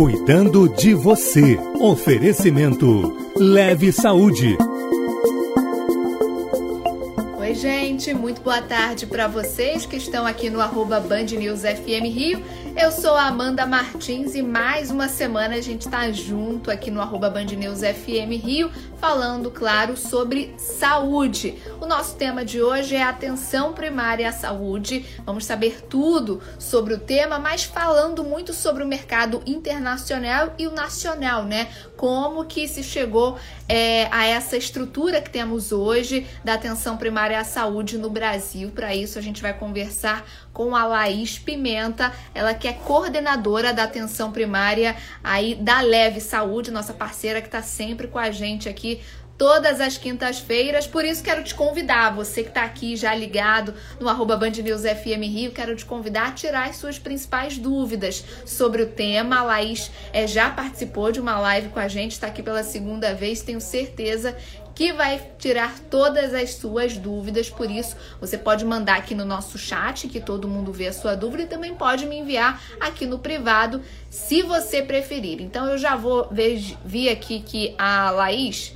Cuidando de você. Oferecimento Leve Saúde. Oi, gente, muito boa tarde para vocês que estão aqui no arroba Band News FM Rio. Eu sou a Amanda Martins e mais uma semana a gente está junto aqui no arroba Band News FM Rio, falando, claro, sobre saúde. O nosso tema de hoje é atenção primária à saúde. Vamos saber tudo sobre o tema, mas falando muito sobre o mercado internacional e o nacional, né? Como que se chegou é, a essa estrutura que temos hoje da atenção primária à saúde no Brasil. Para isso, a gente vai conversar com a Laís Pimenta, ela que é coordenadora da atenção primária aí da Leve Saúde, nossa parceira que está sempre com a gente aqui todas as quintas-feiras. Por isso quero te convidar, você que está aqui já ligado no arroba Band News FM Rio, quero te convidar a tirar as suas principais dúvidas sobre o tema. A Laís é, já participou de uma live com a gente, está aqui pela segunda vez, tenho certeza que vai tirar todas as suas dúvidas. Por isso, você pode mandar aqui no nosso chat, que todo mundo vê a sua dúvida, e também pode me enviar aqui no privado, se você preferir. Então, eu já vou ver, vi aqui que a Laís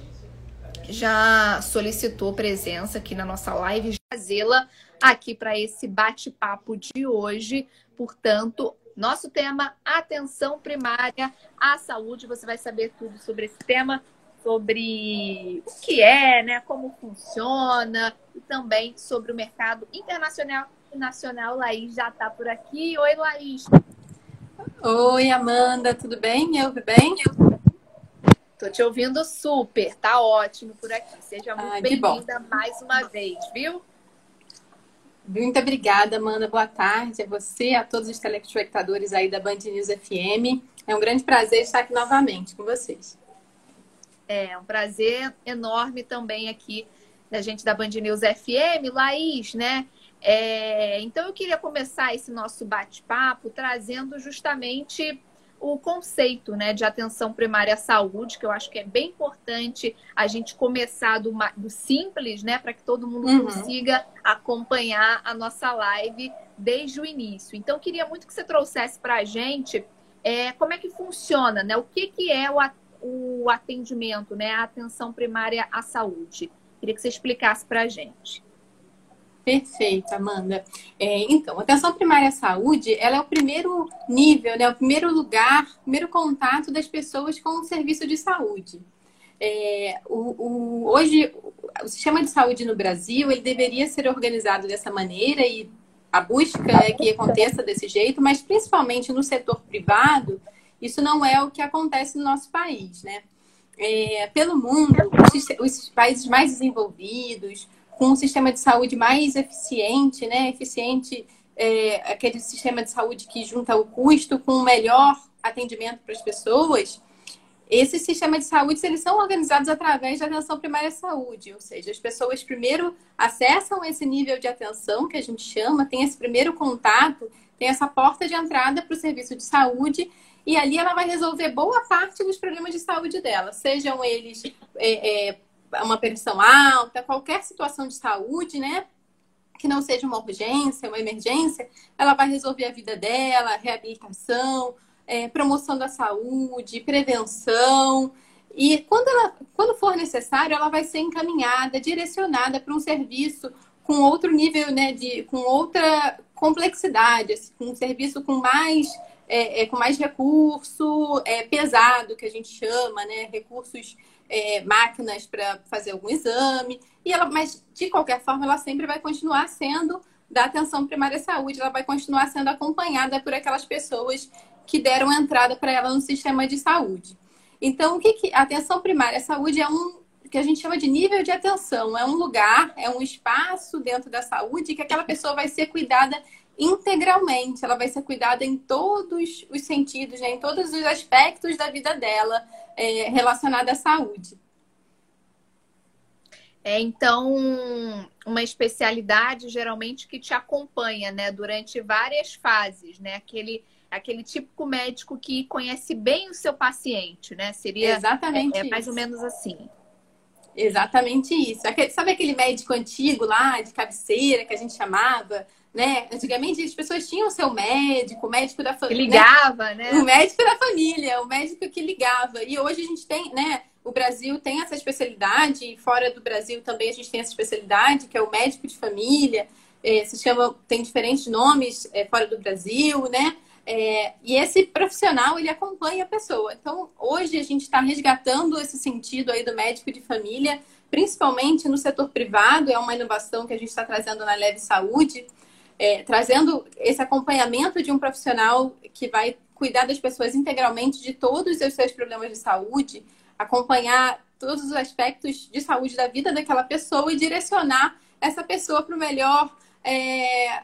já solicitou presença aqui na nossa live, fazê-la aqui para esse bate-papo de hoje. Portanto, nosso tema, atenção primária à saúde. Você vai saber tudo sobre esse tema sobre o que é, né, como funciona e também sobre o mercado internacional e nacional. Laís já está por aqui. Oi, Laís. Oi, Amanda, tudo bem? Me ouve bem? Tô te ouvindo super, tá ótimo por aqui. Seja muito ah, bem-vinda mais uma vez, viu? Muito obrigada, Amanda. Boa tarde a você, a todos os telespectadores aí da Band News FM. É um grande prazer estar aqui novamente com vocês. É um prazer enorme também aqui da gente da Band News FM, Laís, né? É, então eu queria começar esse nosso bate-papo trazendo justamente o conceito né, de atenção primária à saúde, que eu acho que é bem importante a gente começar do, do simples, né, para que todo mundo uhum. consiga acompanhar a nossa live desde o início. Então, eu queria muito que você trouxesse para a gente é, como é que funciona, né? O que, que é o, o atendimento, né? A atenção primária à saúde. Queria que você explicasse para a gente. Perfeito, Amanda. É, então, atenção primária à saúde, ela é o primeiro nível, né, o primeiro lugar, o primeiro contato das pessoas com o serviço de saúde. É, o, o, hoje, o sistema de saúde no Brasil, ele deveria ser organizado dessa maneira e a busca é que aconteça desse jeito, mas principalmente no setor privado, isso não é o que acontece no nosso país, né? É, pelo mundo, os, os, países mais desenvolvidos, com um sistema de saúde mais eficiente, né? Eficiente, é, aquele sistema de saúde que junta o custo com o melhor atendimento para as pessoas. Esses sistemas de saúde, eles são organizados através da atenção primária à saúde, ou seja, as pessoas primeiro acessam esse nível de atenção que a gente chama, tem esse primeiro contato, tem essa porta de entrada para o serviço de saúde e ali ela vai resolver boa parte dos problemas de saúde dela, sejam eles é, é, uma pressão alta, qualquer situação de saúde, né? Que não seja uma urgência, uma emergência, ela vai resolver a vida dela, reabilitação, é, promoção da saúde, prevenção. E quando, ela, quando for necessário, ela vai ser encaminhada, direcionada para um serviço com outro nível, né, de, com outra complexidade, assim, um serviço com mais é, é, com mais recurso é, pesado, que a gente chama, né? Recursos, é, máquinas para fazer algum exame. E ela, mas, de qualquer forma, ela sempre vai continuar sendo da atenção primária à saúde, ela vai continuar sendo acompanhada por aquelas pessoas que deram entrada para ela no sistema de saúde. Então, o que, que a atenção primária à saúde é um que a gente chama de nível de atenção, é um lugar, é um espaço dentro da saúde que aquela pessoa vai ser cuidada integralmente, ela vai ser cuidada em todos os sentidos, né? em todos os aspectos da vida dela é, relacionada à saúde. É, então, uma especialidade geralmente que te acompanha, né, durante várias fases, né? Aquele, aquele típico médico que conhece bem o seu paciente, né? Seria Exatamente é, é mais ou menos assim. Exatamente isso. Sabe aquele médico antigo lá, de cabeceira, que a gente chamava? Né? Antigamente as pessoas tinham seu médico, o médico da família. Ligava, né? né? O médico da família, o médico que ligava. E hoje a gente tem, né? O Brasil tem essa especialidade, e fora do Brasil também a gente tem essa especialidade, que é o médico de família. É, se chama, tem diferentes nomes é, fora do Brasil, né? É, e esse profissional, ele acompanha a pessoa. Então, hoje a gente está resgatando esse sentido aí do médico de família, principalmente no setor privado, é uma inovação que a gente está trazendo na Leve Saúde, é, trazendo esse acompanhamento de um profissional que vai cuidar das pessoas integralmente de todos os seus problemas de saúde, acompanhar todos os aspectos de saúde da vida daquela pessoa e direcionar essa pessoa para o melhor é,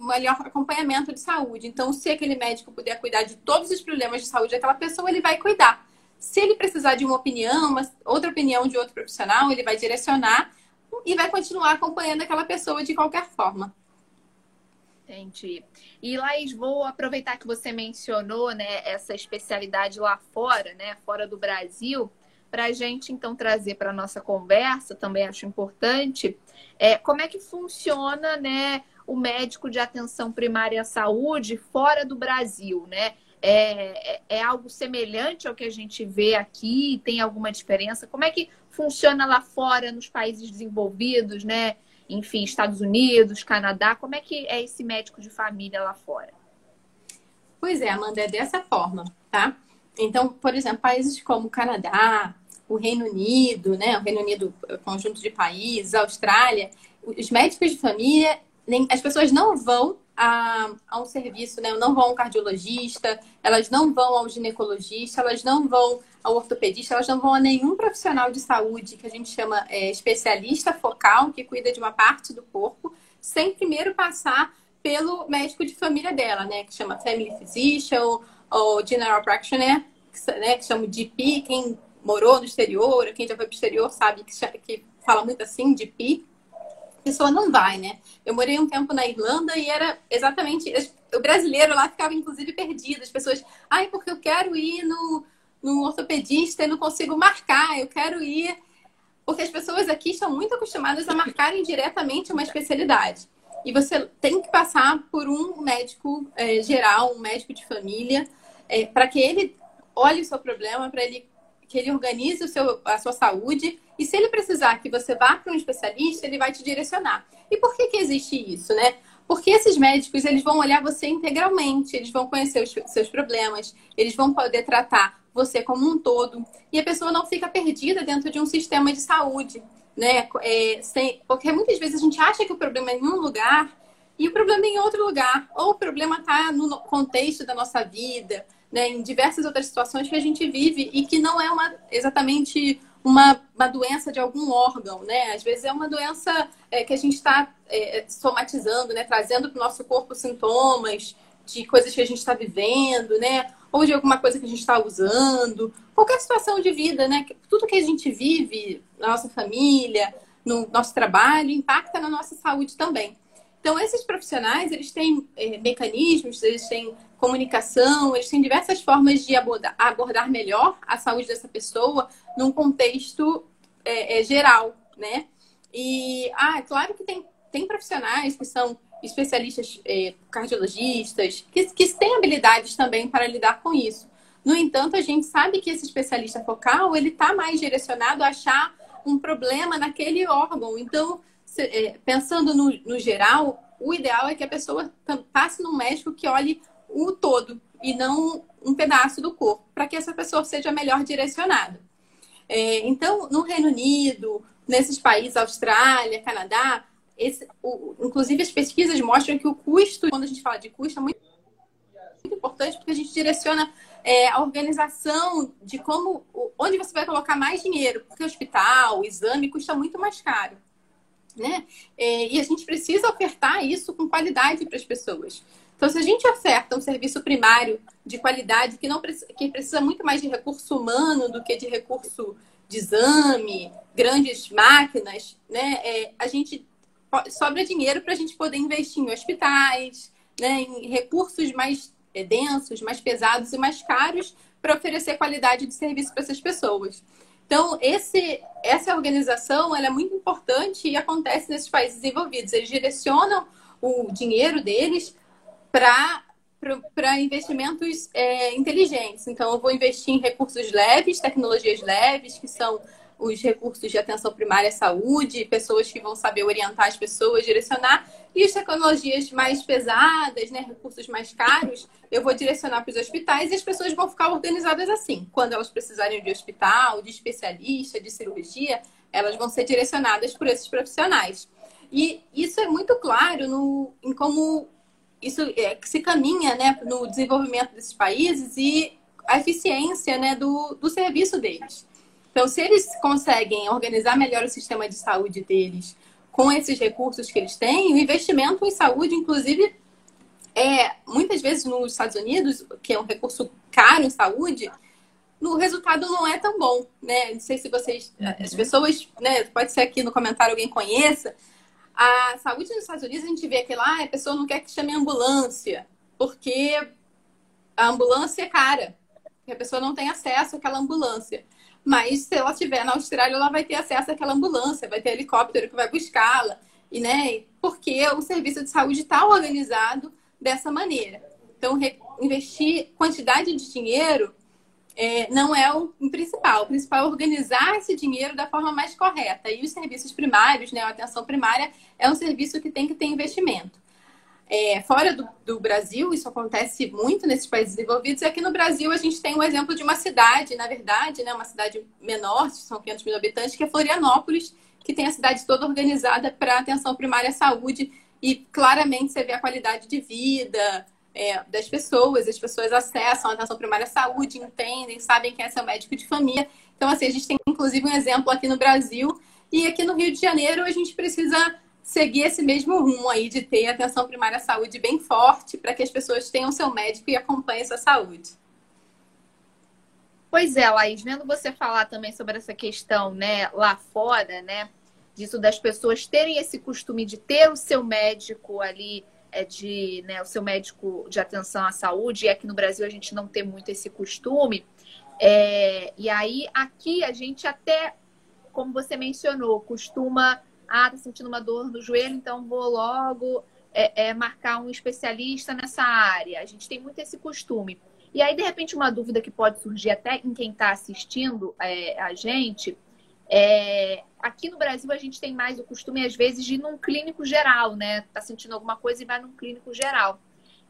melhor acompanhamento de saúde. Então, se aquele médico puder cuidar de todos os problemas de saúde daquela pessoa, ele vai cuidar. Se ele precisar de uma opinião, uma, outra opinião de outro profissional, ele vai direcionar e vai continuar acompanhando aquela pessoa de qualquer forma. Entendi. E Laís, vou aproveitar que você mencionou né, essa especialidade lá fora, né, fora do Brasil, para a gente então trazer para a nossa conversa, também acho importante, é, como é que funciona né, o médico de atenção primária à saúde fora do Brasil, né? É, é, é, algo semelhante ao que a gente vê aqui? Tem alguma diferença? Como é que funciona lá fora, nos países desenvolvidos, né? Enfim, Estados Unidos, Canadá, como é que é esse médico de família lá fora? Pois é, Amanda, é dessa forma, tá? Então, por exemplo, países como Canadá, o Reino Unido, né? O Reino Unido, conjunto de países, Austrália, os médicos de família, as pessoas não vão a, a, um serviço, né? Não vão ao cardiologista, elas não vão ao ginecologista, elas não vão ao ortopedista, elas não vão a nenhum profissional de saúde que a gente chama é, especialista focal, que cuida de uma parte do corpo, sem primeiro passar pelo médico de família dela, né? Que chama Family Physician ou General Practitioner, que, né, que chama GP, quem morou no exterior, quem já foi para o exterior sabe que, que fala muito assim. A pessoa não vai, né? Eu morei um tempo na Irlanda e era exatamente. O brasileiro lá ficava, inclusive, perdido. As pessoas, ai, porque eu quero ir no, no ortopedista e não consigo marcar, eu quero ir. Porque as pessoas aqui estão muito acostumadas a marcarem diretamente uma especialidade. E você tem que passar por um médico é, geral, um médico de família, é, para que ele olhe o seu problema, para ele que ele organize o seu, a sua saúde e se ele precisar que você vá para um especialista, ele vai te direcionar. E por que, que existe isso, né? Porque esses médicos, eles vão olhar você integralmente, eles vão conhecer os seus problemas, eles vão poder tratar você como um todo. E a pessoa não fica perdida dentro de um sistema de saúde, né? É, sem, porque muitas vezes a gente acha que o problema é em um lugar e o problema é em outro lugar. Ou o problema está no contexto da nossa vida, né, em diversas outras situações que a gente vive e que não é uma, exatamente uma, uma doença de algum órgão, né? Às vezes é uma doença é, que a gente está é, somatizando, né? Trazendo para o nosso corpo sintomas de coisas que a gente está vivendo, né? Ou de alguma coisa que a gente está usando. Qualquer situação de vida, né? Tudo que a gente vive na nossa família, no nosso trabalho, impacta na nossa saúde também. Então, esses profissionais, eles têm é, mecanismos, eles têm comunicação, eles têm diversas formas de abordar, abordar melhor a saúde dessa pessoa num contexto é, é, geral, né? E, ah, é claro que tem, tem profissionais que são especialistas cardiologistas, que, que têm habilidades também para lidar com isso. No entanto, a gente sabe que esse especialista focal, ele está mais direcionado a achar um problema naquele órgão. Então, pensando no, no geral, o ideal é que a pessoa passe num médico que olhe o todo e não um pedaço do corpo, para que essa pessoa seja melhor direcionada. É, então, no Reino Unido, nesses países, Austrália, Canadá, esse, o, inclusive as pesquisas mostram que o custo, quando a gente fala de custo, é muito, muito importante porque a gente direciona é, a organização de como, onde você vai colocar mais dinheiro, porque o hospital, o exame custa muito mais caro né? É, e a gente precisa ofertar isso com qualidade para as pessoas. Então, se a gente oferta um serviço primário de qualidade que não que precisa muito mais de recurso humano do que de recurso de exame, grandes máquinas, né? É, a gente sobra dinheiro para a gente poder investir em hospitais, né? em recursos mais é, densos, mais pesados e mais caros para oferecer qualidade de serviço para essas pessoas. Então, esse, essa organização é muito importante e acontece nesses países desenvolvidos. Eles direcionam o dinheiro deles para para investimentos é, inteligentes. Então, eu vou investir em recursos leves, tecnologias leves, que são os recursos de atenção primária à saúde, pessoas que vão saber orientar as pessoas, direcionar, e as tecnologias mais pesadas, né, recursos mais caros, eu vou direcionar para os hospitais e as pessoas vão ficar organizadas assim. Quando elas precisarem de hospital, de especialista, de cirurgia, elas vão ser direcionadas por esses profissionais. E isso é muito claro no, em como isso é, se caminha né, no desenvolvimento desses países e a eficiência né, do, do serviço deles. Então, se eles conseguem organizar melhor o sistema de saúde deles com esses recursos que eles têm, o investimento em saúde, inclusive, é muitas vezes nos Estados Unidos, que é um recurso caro em saúde, o resultado não é tão bom, né? Não sei se vocês, as pessoas, né? Pode ser aqui no comentário alguém conheça. A saúde nos Estados Unidos a gente vê que lá a pessoa não quer que chame ambulância, porque a ambulância é cara, a pessoa não tem acesso àquela ambulância. Mas se ela estiver na Austrália, ela vai ter acesso àquela ambulância, vai ter helicóptero que vai buscá-la. E, né, porque o serviço de saúde está organizado dessa maneira. Então, investir quantidade de dinheiro é, não é o principal. O principal é organizar esse dinheiro da forma mais correta. E os serviços primários, né, a atenção primária, é um serviço que tem que ter investimento. É, fora do, do, Brasil, isso acontece muito nesses países desenvolvidos, e aqui no Brasil a gente tem um exemplo de uma cidade, na verdade, né, uma cidade menor, são 500 mil habitantes, que é Florianópolis, que tem a cidade toda organizada para atenção primária à saúde, e claramente você vê a qualidade de vida é, das pessoas, as pessoas acessam a atenção primária à saúde, entendem, sabem quem é seu médico de família. Então, assim, a gente tem inclusive um exemplo aqui no Brasil, e aqui no Rio de Janeiro a gente precisa seguir esse mesmo rumo aí de ter atenção primária à saúde bem forte para que as pessoas tenham seu médico e acompanhem sua saúde. Pois é, Laís, vendo você falar também sobre essa questão, né, lá fora, né, disso das pessoas terem esse costume de ter o seu médico ali, é de, né, o seu médico de atenção à saúde, e aqui no Brasil a gente não tem muito esse costume. É, e aí, aqui a gente até, como você mencionou, costuma ah, tá sentindo uma dor no joelho, então vou logo é, é, marcar um especialista nessa área. A gente tem muito esse costume. E aí, de repente, uma dúvida que pode surgir até em quem está assistindo é, a gente. É, aqui no Brasil, a gente tem mais o costume, às vezes, de ir num clínico geral, né? Tá sentindo alguma coisa e vai num clínico geral.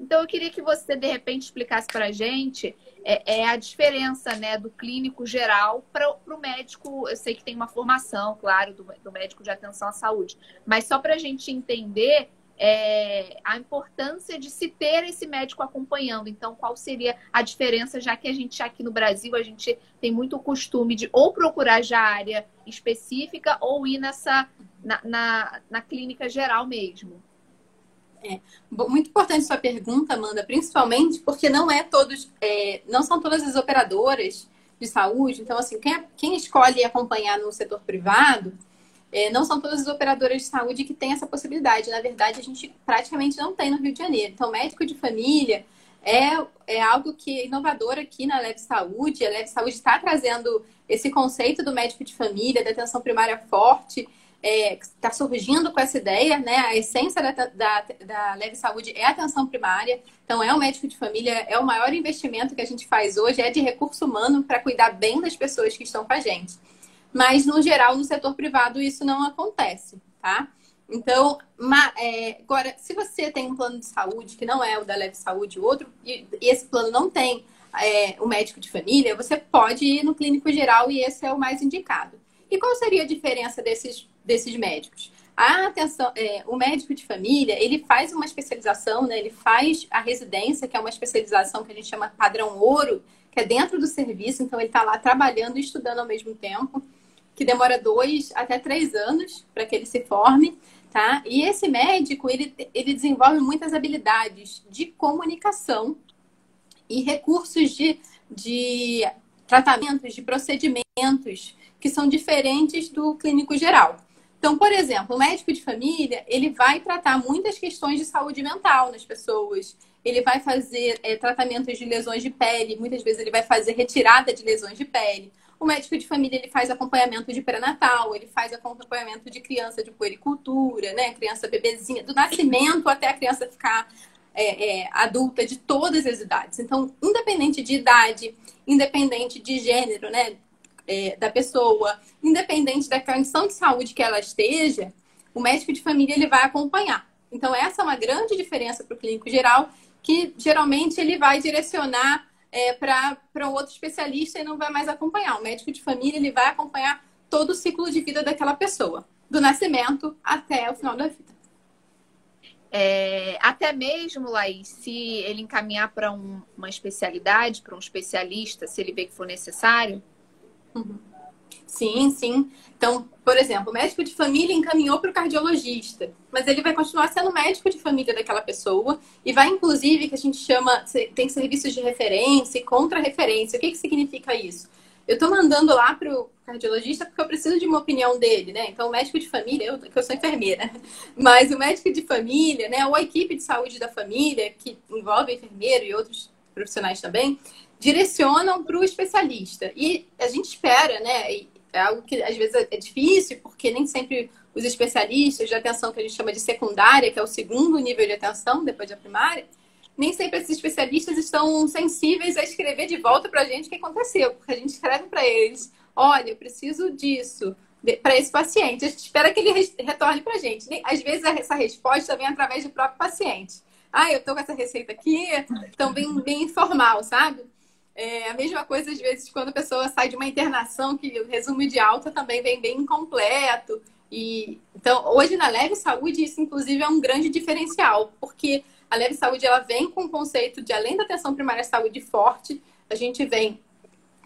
Então, eu queria que você, de repente, explicasse para a gente é, é, a diferença né, do clínico geral para o médico. Eu sei que tem uma formação, claro, do, do médico de atenção à saúde, mas só para a gente entender é, a importância de se ter esse médico acompanhando. Então, qual seria a diferença, já que a gente aqui no Brasil, a gente tem muito costume de ou procurar já área específica ou ir nessa na, na, na clínica geral mesmo. É, muito importante sua pergunta, Amanda, principalmente porque não é todos, é, não são todas as operadoras de saúde. Então, assim, quem, quem escolhe acompanhar no setor privado, é, não são todas as operadoras de saúde que têm essa possibilidade. Na verdade, a gente praticamente não tem no Rio de Janeiro. Então, médico de família é, é algo que é inovador aqui na Leve Saúde. A Leve Saúde está trazendo esse conceito do médico de família, da atenção primária forte está é, tá surgindo com essa ideia, né? A essência da, da, da Leve Saúde é a atenção primária. Então, é o médico de família, é o maior investimento que a gente faz hoje, é de recurso humano para cuidar bem das pessoas que estão com a gente. Mas, no geral, no setor privado, isso não acontece, tá? Então, é, agora, se você tem um plano de saúde que não é o da Leve Saúde, outro, e, e esse plano não tem é, o médico de família, você pode ir no clínico geral e esse é o mais indicado. E qual seria a diferença desses desses médicos. A atenção, é, o médico de família, ele faz uma especialização, né? Ele faz a residência, que é uma especialização que a gente chama padrão ouro, que é dentro do serviço, então ele está lá trabalhando e estudando ao mesmo tempo, que demora dois até três anos para que ele se forme, tá? E esse médico, ele, ele desenvolve muitas habilidades de comunicação e recursos de, de tratamentos, de procedimentos que são diferentes do clínico geral. Então, por exemplo, o médico de família, ele vai tratar muitas questões de saúde mental nas pessoas. Ele vai fazer é, tratamentos de lesões de pele, muitas vezes ele vai fazer retirada de lesões de pele. O médico de família ele faz acompanhamento de pré-natal, ele faz acompanhamento de criança de puericultura, né? Criança bebezinha, do nascimento até a criança ficar é, é, adulta de todas as idades. Então, independente de idade, independente de gênero, né? É, da pessoa, independente da condição de saúde que ela esteja, o médico de família ele vai acompanhar. Então, essa é uma grande diferença para o clínico geral, que geralmente ele vai direcionar é, para outro especialista e não vai mais acompanhar. O médico de família ele vai acompanhar todo o ciclo de vida daquela pessoa, do nascimento até o final da vida. É, até mesmo, Laís, se ele encaminhar para um, uma especialidade, para um especialista, se ele vê que for necessário? Uhum. Sim, sim. Então, por exemplo, o médico de família encaminhou para o cardiologista, mas ele vai continuar sendo médico de família daquela pessoa e vai, inclusive, que a gente chama, tem serviços de referência e contra-referência. O que, que significa isso? Eu estou mandando lá para o cardiologista porque eu preciso de uma opinião dele, né? Então, o médico de família, eu, que eu sou enfermeira, mas o médico de família, né, ou a equipe de saúde da família, que envolve enfermeiro e outros profissionais também, direcionam para o especialista. E a gente espera, né? É algo que às vezes é difícil, porque nem sempre os especialistas de atenção que a gente chama de secundária, que é o segundo nível de atenção depois da primária, nem sempre esses especialistas estão sensíveis a escrever de volta para a gente o que aconteceu, porque a gente escreve para eles: olha, eu preciso disso para esse paciente. A gente espera que ele retorne para a gente. Às vezes essa resposta vem através do próprio paciente. Ah, eu estou com essa receita aqui, então bem, bem informal, sabe? É a mesma coisa, às vezes, quando a pessoa sai de uma internação, que o resumo de alta também vem bem incompleto. E, então, hoje na Leve Saúde, isso inclusive é um grande diferencial, porque a Leve Saúde ela vem com o conceito de, além da atenção primária saúde forte, a gente vem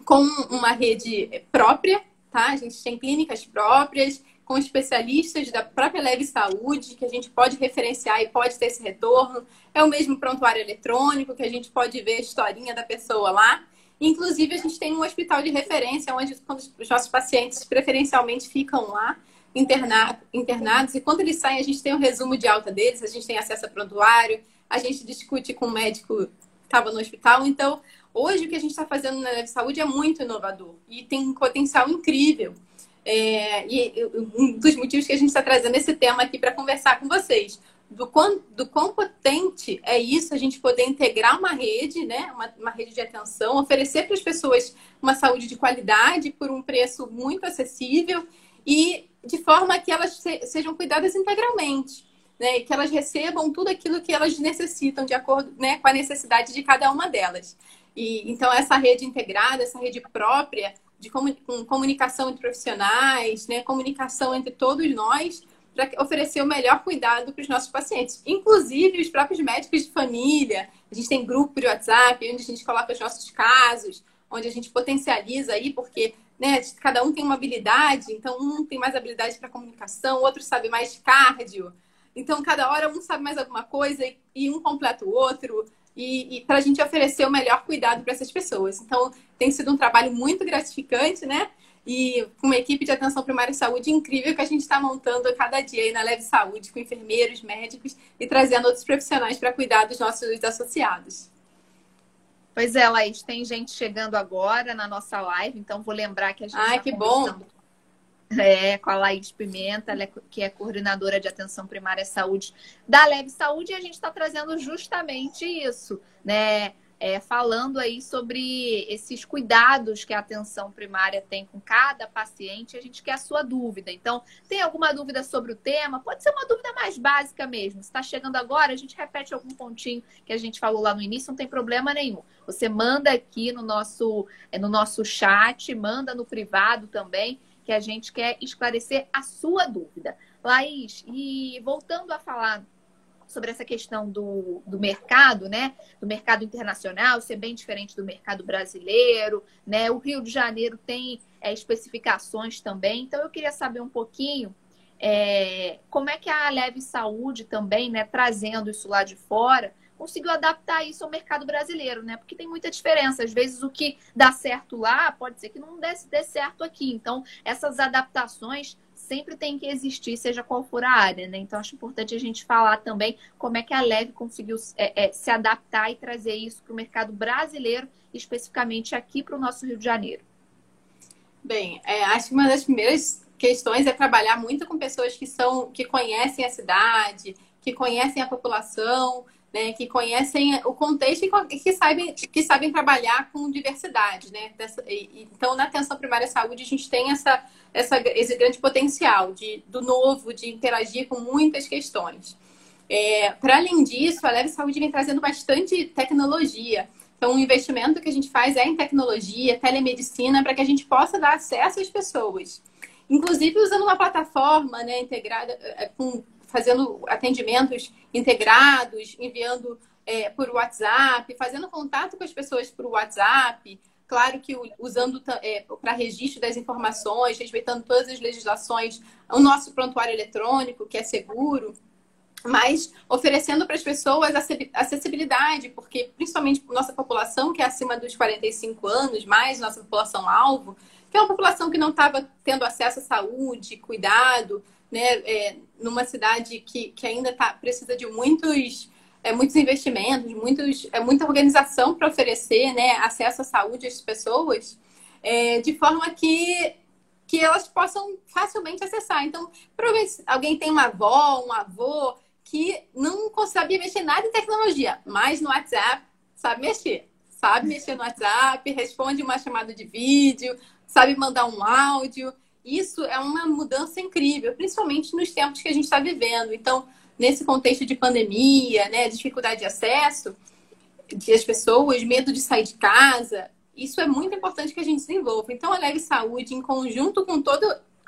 com uma rede própria, tá? A gente tem clínicas próprias, com especialistas da própria Leve Saúde, que a gente pode referenciar e pode ter esse retorno. É o mesmo prontuário eletrônico, que a gente pode ver a historinha da pessoa lá. Inclusive, a gente tem um hospital de referência, onde os nossos pacientes preferencialmente ficam lá, internados. E quando eles saem, a gente tem um resumo de alta deles, a gente tem acesso a prontuário, a gente discute com o médico que estava no hospital. Então, hoje, o que a gente está fazendo na Leve Saúde é muito inovador e tem um potencial incrível. É, e um dos motivos que a gente está trazendo esse tema aqui para conversar com vocês. Do quão, do quão potente é isso, a gente poder integrar uma rede, né? uma, uma rede de atenção, oferecer para as pessoas uma saúde de qualidade por um preço muito acessível e de forma que elas se, sejam cuidadas integralmente. Né, que elas recebam tudo aquilo que elas necessitam de acordo né, com a necessidade de cada uma delas. E então essa rede integrada, essa rede própria, de comunicação entre profissionais, né, comunicação entre todos nós, para oferecer o melhor cuidado para os nossos pacientes, inclusive os próprios médicos de família. A gente tem grupo de WhatsApp onde a gente coloca os nossos casos, onde a gente potencializa aí, porque né, cada um tem uma habilidade, então um tem mais habilidade para comunicação, outro sabe mais de cardio. Então, cada hora um sabe mais alguma coisa e um completa o outro e, e para a gente oferecer o melhor cuidado para essas pessoas. Então, tem sido um trabalho muito gratificante, né? E com uma equipe de atenção primária e saúde incrível que a gente está montando a cada dia aí na Leve Saúde, com enfermeiros, médicos e trazendo outros profissionais para cuidar dos nossos associados. Pois é, Laís, tem gente chegando agora na nossa live, então vou lembrar que a gente. Ai, tá que bom! É, com a Laís Pimenta, é, que é coordenadora de atenção primária à saúde da Leve Saúde, e a gente está trazendo justamente isso, né? É, falando aí sobre esses cuidados que a atenção primária tem com cada paciente, a gente quer a sua dúvida. Então, tem alguma dúvida sobre o tema? Pode ser uma dúvida mais básica mesmo. Se está chegando agora, a gente repete algum pontinho que a gente falou lá no início, não tem problema nenhum. Você manda aqui no nosso, é, no nosso chat, manda no privado também que a gente quer esclarecer a sua dúvida. Laís, e voltando a falar sobre essa questão do, do mercado, né? Do mercado internacional ser bem diferente do mercado brasileiro, né? O Rio de Janeiro tem é, especificações também. Então, eu queria saber um pouquinho é, como é que a Leve Saúde também, né? Trazendo isso lá de fora, conseguiu adaptar isso ao mercado brasileiro, né? Porque tem muita diferença. Às vezes o que dá certo lá pode ser que não dê, dê certo aqui. Então, essas adaptações sempre tem que existir, seja qual for a área, né? Então, acho importante a gente falar também como é que a Leve conseguiu é, é, se adaptar e trazer isso para o mercado brasileiro, especificamente aqui para o nosso Rio de Janeiro. Bem, é, acho que uma das primeiras questões é trabalhar muito com pessoas que são que conhecem a cidade, que conhecem a população, né, que conhecem o contexto e que sabem, que sabem trabalhar com diversidade. Né? Então, na atenção primária à saúde, a gente tem essa, essa, esse grande potencial de, do novo, de interagir com muitas questões. É, Para além disso, a Leve Saúde vem trazendo bastante tecnologia. Então, o investimento que a gente faz é em tecnologia, telemedicina, para que a gente possa dar acesso às pessoas. Inclusive usando uma plataforma né, integrada, é, com, fazendo atendimentos integrados, enviando é, por WhatsApp, fazendo contato com as pessoas por WhatsApp. Claro que usando é, para registro das informações, respeitando todas as legislações, o nosso prontuário eletrônico, que é seguro mas oferecendo para as pessoas acessibilidade, porque principalmente nossa população, que é acima dos 45 anos, mais nossa população alvo, que é uma população que não estava tendo acesso à saúde, cuidado, né, é, numa cidade que, que ainda tá, precisa de muitos, é, muitos investimentos, muitos, é, muita organização para oferecer né, acesso à saúde às pessoas, é, de forma que que elas possam facilmente acessar. Então, provavelmente alguém tem uma avó, um avô que não sabia mexer nada em tecnologia, mas no WhatsApp sabe mexer. Sabe mexer no WhatsApp, responde uma chamada de vídeo, sabe mandar um áudio. Isso é uma mudança incrível, principalmente nos tempos que a gente está vivendo. Então, nesse contexto de pandemia, né, dificuldade de acesso de as pessoas, medo de sair de casa, isso é muito importante que a gente desenvolva. Então, a Leve Saúde, em conjunto com todo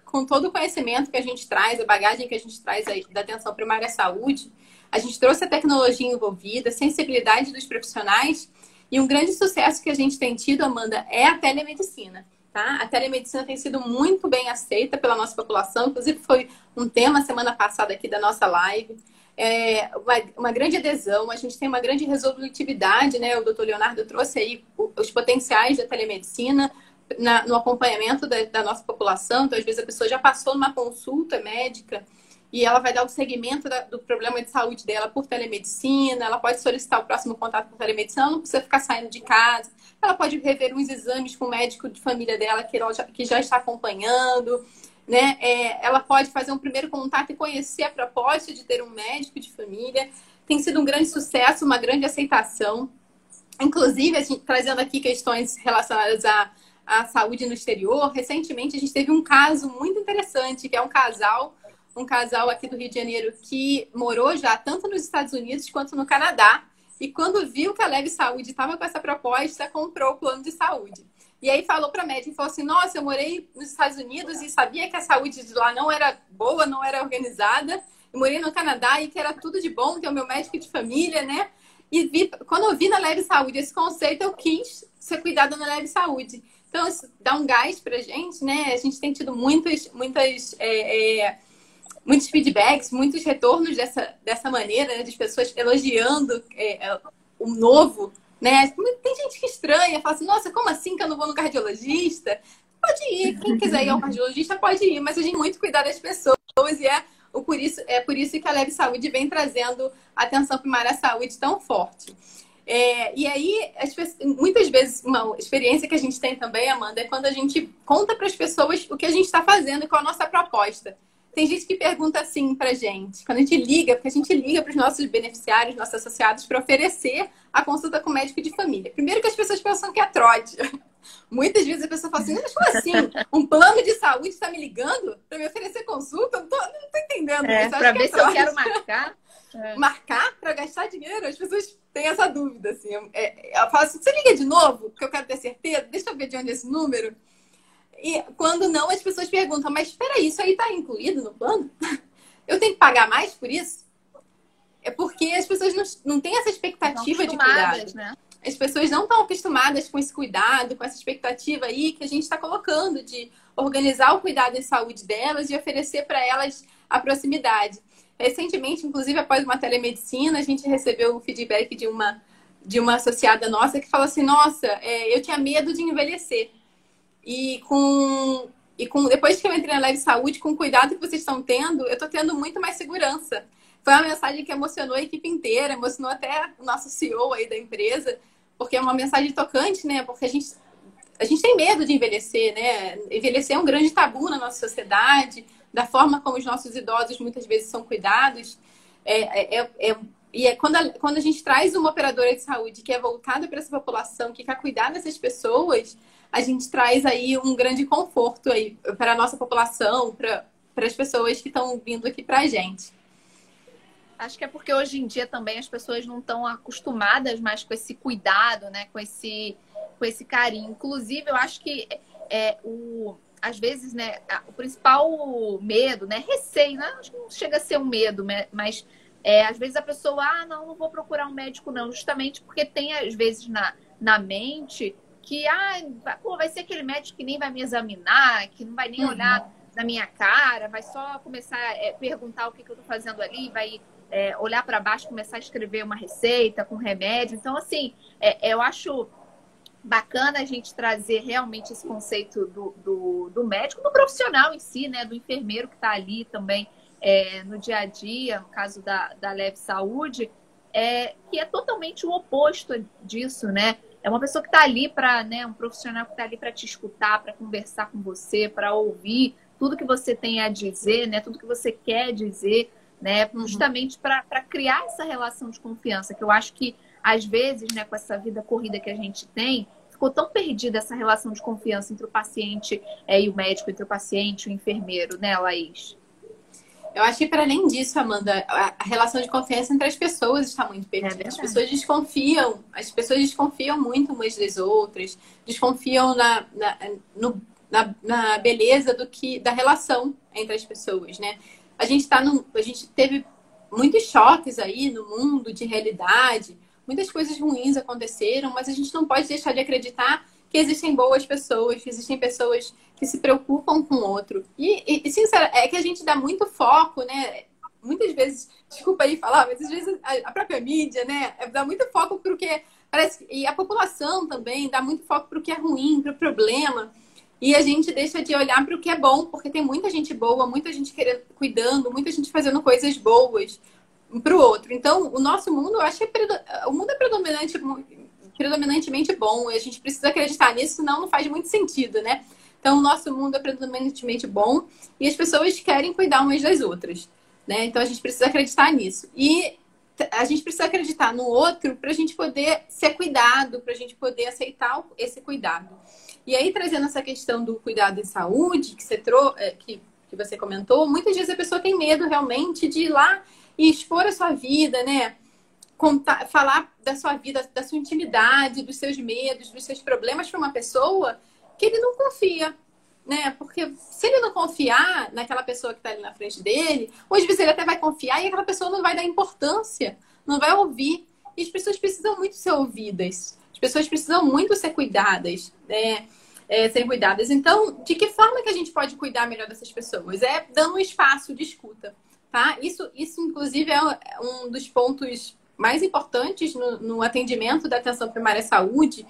com todo o conhecimento que a gente traz, a bagagem que a gente traz da atenção primária à saúde, a gente trouxe a tecnologia envolvida, a sensibilidade dos profissionais e um grande sucesso que a gente tem tido, Amanda, é a telemedicina. Tá? A telemedicina tem sido muito bem aceita pela nossa população, inclusive foi um tema semana passada aqui da nossa live. É uma, uma grande adesão, a gente tem uma grande resolutividade, né? O doutor Leonardo trouxe aí os potenciais da telemedicina, na, no acompanhamento da, da, nossa população. Então, às vezes, a pessoa já passou numa consulta médica e ela vai dar o segmento da, do problema de saúde dela por telemedicina. Ela pode solicitar o próximo contato por telemedicina, ela não precisa ficar saindo de casa. Ela pode rever uns exames com o médico de família dela que, já, que já está acompanhando. Né? É, ela pode fazer um primeiro contato e conhecer a proposta de ter um médico de família. Tem sido um grande sucesso, uma grande aceitação. Inclusive, gente, trazendo aqui questões relacionadas a a saúde no exterior. Recentemente a gente teve um caso muito interessante, que é um casal, um casal aqui do Rio de Janeiro que morou já tanto nos Estados Unidos quanto no Canadá. E quando viu que a Leve Saúde estava com essa proposta, comprou o plano de saúde. E aí falou para a médica e falou assim: Nossa, eu morei nos Estados Unidos e sabia que a saúde de lá não era boa, não era organizada. Eu morei no Canadá e que era tudo de bom, que é o meu médico de família, né? E vi, quando eu vi na Leve Saúde esse conceito, eu quis ser cuidada na Leve Saúde. Então, isso dá um gás pra gente, né? A gente tem tido muitos, muitas, é, é, muitos feedbacks, muitos retornos dessa, dessa maneira, né? de pessoas elogiando é, é, o novo, né? Tem gente que estranha, fala assim, nossa, como assim que eu não vou no cardiologista? Pode ir, quem quiser ir ao cardiologista pode ir, mas a gente tem muito cuidar das pessoas e é por isso, é por isso que a Leve Saúde vem trazendo atenção primária à saúde tão forte. É, e aí, muitas vezes, uma experiência que a gente tem também, Amanda, é quando a gente conta para as pessoas o que a gente está fazendo qual a nossa proposta. Tem gente que pergunta assim para gente, quando a gente liga, porque a gente liga para os nossos beneficiários, nossos associados, para oferecer a consulta com o médico de família. Primeiro que as pessoas pensam que é trote. Muitas vezes a pessoa fala assim, mas como assim? Um plano de saúde está me ligando para me oferecer consulta? Não tô, não tô entendendo. É, para ver é se eu quero marcar. É. Marcar para gastar dinheiro? As pessoas têm essa dúvida, assim. É, eu falo assim, você liga de novo? Porque eu quero ter certeza. Deixa eu ver de onde é esse número. E quando não, as pessoas perguntam, mas espera isso aí está incluído no plano? Eu tenho que pagar mais por isso? É porque as pessoas não, não têm essa expectativa de cuidado. Né? As pessoas não estão acostumadas com esse cuidado, com essa expectativa aí que a gente está colocando de organizar o cuidado de saúde delas e oferecer para elas a proximidade. Recentemente, inclusive, após uma telemedicina, a gente recebeu o feedback de uma, de uma associada nossa que falou assim: Nossa, é, eu tinha medo de envelhecer. E com, e com depois que eu entrei na Leve Saúde, com o cuidado que vocês estão tendo, eu estou tendo muito mais segurança. Foi uma mensagem que emocionou a equipe inteira, emocionou até o nosso CEO aí da empresa, porque é uma mensagem tocante, né? Porque a gente a gente tem medo de envelhecer, né? Envelhecer é um grande tabu na nossa sociedade, da forma como os nossos idosos muitas vezes são cuidados. É, é, é, é e é quando a, quando a gente traz uma operadora de saúde que é voltada para essa população, que quer cuidar dessas pessoas, a gente traz aí um grande conforto aí para a nossa população, para as pessoas que estão vindo aqui para a gente. Acho que é porque hoje em dia também as pessoas não estão acostumadas mais com esse cuidado, né? Com esse, com esse carinho. Inclusive, eu acho que é, o, às vezes, né, o principal medo, né? Receio, né? Acho que não chega a ser um medo, né, mas é, às vezes a pessoa, ah, não, não vou procurar um médico, não, justamente porque tem, às vezes, na, na mente que ah, pô, vai ser aquele médico que nem vai me examinar, que não vai nem uhum. olhar na minha cara, vai só começar a é, perguntar o que, que eu estou fazendo ali, vai é, olhar para baixo, começar a escrever uma receita com remédio. Então, assim, é, eu acho bacana a gente trazer realmente esse conceito do, do, do médico, do profissional em si, né? Do enfermeiro que está ali também é, no dia a dia, no caso da, da Leve Saúde, é, que é totalmente o oposto disso, né? É uma pessoa que está ali para, né, um profissional que está ali para te escutar, para conversar com você, para ouvir tudo que você tem a dizer, né? Tudo que você quer dizer, né? Uhum. Justamente para criar essa relação de confiança, que eu acho que às vezes, né, com essa vida corrida que a gente tem, ficou tão perdida essa relação de confiança entre o paciente é, e o médico, entre o paciente e o enfermeiro, né, Laís? Eu acho que, para além disso, Amanda, a relação de confiança entre as pessoas está muito perdida. É as pessoas desconfiam, as pessoas desconfiam muito umas das outras, desconfiam na, na, no, na, na beleza do que da relação entre as pessoas, né? A gente tá no, a gente teve muitos choques aí no mundo de realidade, muitas coisas ruins aconteceram, mas a gente não pode deixar de acreditar que existem boas pessoas, que existem pessoas que se preocupam com o outro. E, e sincero, é que a gente dá muito foco, né? Muitas vezes, desculpa aí falar, mas às vezes a, própria mídia, né, dá muito foco para o que parece e a população também dá muito foco para o que é ruim, para o problema. E a gente deixa de olhar para o que é bom, porque tem muita gente boa, muita gente querendo, cuidando, muita gente fazendo coisas boas para o outro. Então, o nosso mundo, eu acho que é, o mundo é predominante, predominantemente bom. E a gente precisa acreditar nisso, senão não faz muito sentido, né? Então, o nosso mundo é predominantemente bom e as pessoas querem cuidar umas das outras, né? Então, a gente precisa acreditar nisso. E a gente precisa acreditar no outro para a gente poder ser cuidado, para a gente poder aceitar esse cuidado. E aí, trazendo essa questão do cuidado em saúde, que você, trou é, que, que você comentou, muitas vezes a pessoa tem medo realmente de ir lá e expor a sua vida, né? Contar, falar da sua vida, da sua intimidade, dos seus medos, dos seus problemas para uma pessoa que ele não confia, né? Porque se ele não confiar naquela pessoa que está ali na frente dele, ou às vezes ele até vai confiar e aquela pessoa não vai dar importância, não vai ouvir. E as pessoas precisam muito ser ouvidas. As pessoas precisam muito ser cuidadas, né? É, cuidadas. Então, de que forma que a gente pode cuidar melhor dessas pessoas? É dando um espaço de escuta, tá? Isso, isso inclusive, é um dos pontos mais importantes no, no atendimento da atenção primária à saúde,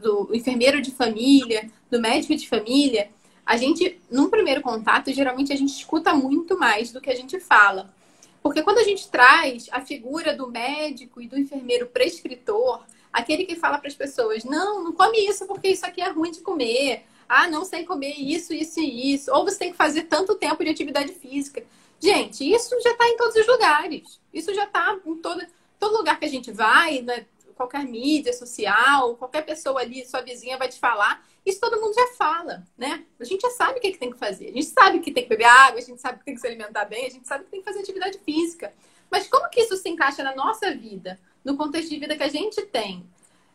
do enfermeiro de família, do médico de família. A gente, num primeiro contato, geralmente a gente escuta muito mais do que a gente fala. Porque quando a gente traz a figura do médico e do enfermeiro prescritor, Aquele que fala para as pessoas: não, não come isso porque isso aqui é ruim de comer. Ah, não sem comer isso, isso e isso. Ou você tem que fazer tanto tempo de atividade física. Gente, isso já está em todos os lugares. Isso já está em todo, todo lugar que a gente vai, né? qualquer mídia social, qualquer pessoa ali, sua vizinha vai te falar. Isso todo mundo já fala, né? A gente já sabe o que, é que tem que fazer. A gente sabe que tem que beber água, a gente sabe que tem que se alimentar bem, a gente sabe que tem que fazer atividade física. Mas como que isso se encaixa na nossa vida? no contexto de vida que a gente tem.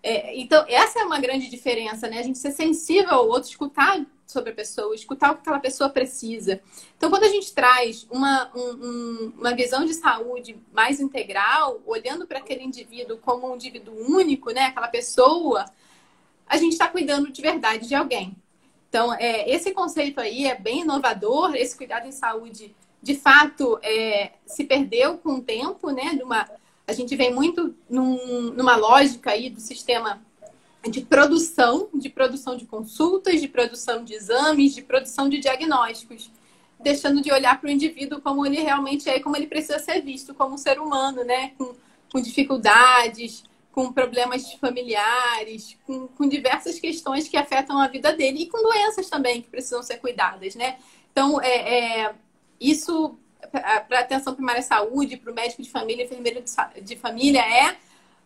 É, então, essa é uma grande diferença, né? A gente ser sensível ao outro, escutar sobre a pessoa, escutar o que aquela pessoa precisa. Então, quando a gente traz uma, um, uma visão de saúde mais integral, olhando para aquele indivíduo como um indivíduo único, né? Aquela pessoa, a gente está cuidando de verdade de alguém. Então, é, esse conceito aí é bem inovador, esse cuidado em saúde, de fato, é, se perdeu com o tempo, né? De uma a gente vem muito num, numa lógica aí do sistema de produção, de produção de consultas, de produção de exames, de produção de diagnósticos, deixando de olhar para o indivíduo como ele realmente é, como ele precisa ser visto como um ser humano, né? Com, com dificuldades, com problemas familiares, com, com, diversas questões que afetam a vida dele e com doenças também que precisam ser cuidadas, né? Então, é, é isso para atenção primária à saúde, para o médico de família, enfermeiro de, de família, é,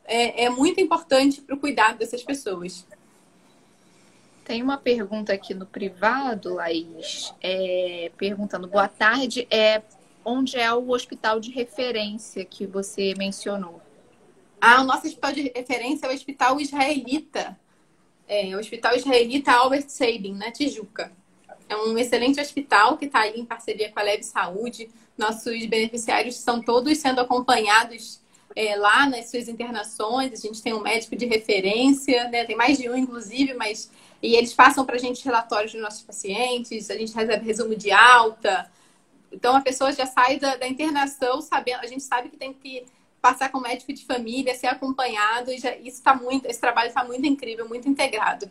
é, é muito importante para o cuidado dessas pessoas. Tem uma pergunta aqui no privado, Laís, é, perguntando: boa tarde, é, onde é o hospital de referência que você mencionou? Ah, o nosso hospital de referência é o Hospital Israelita. É, o Hospital Israelita Albert Sabin, na Tijuca. É um excelente hospital que está aí em parceria com a Leve Saúde. Nossos beneficiários estão todos sendo acompanhados é, lá nas suas internações. A gente tem um médico de referência, né? tem mais de um, inclusive, mas. E eles passam para a gente relatórios dos nossos pacientes, a gente recebe resumo de alta. Então a pessoa já sai da, da internação sabendo, a gente sabe que tem que passar com médico de família, ser acompanhado, e já, isso está muito, esse trabalho está muito incrível, muito integrado.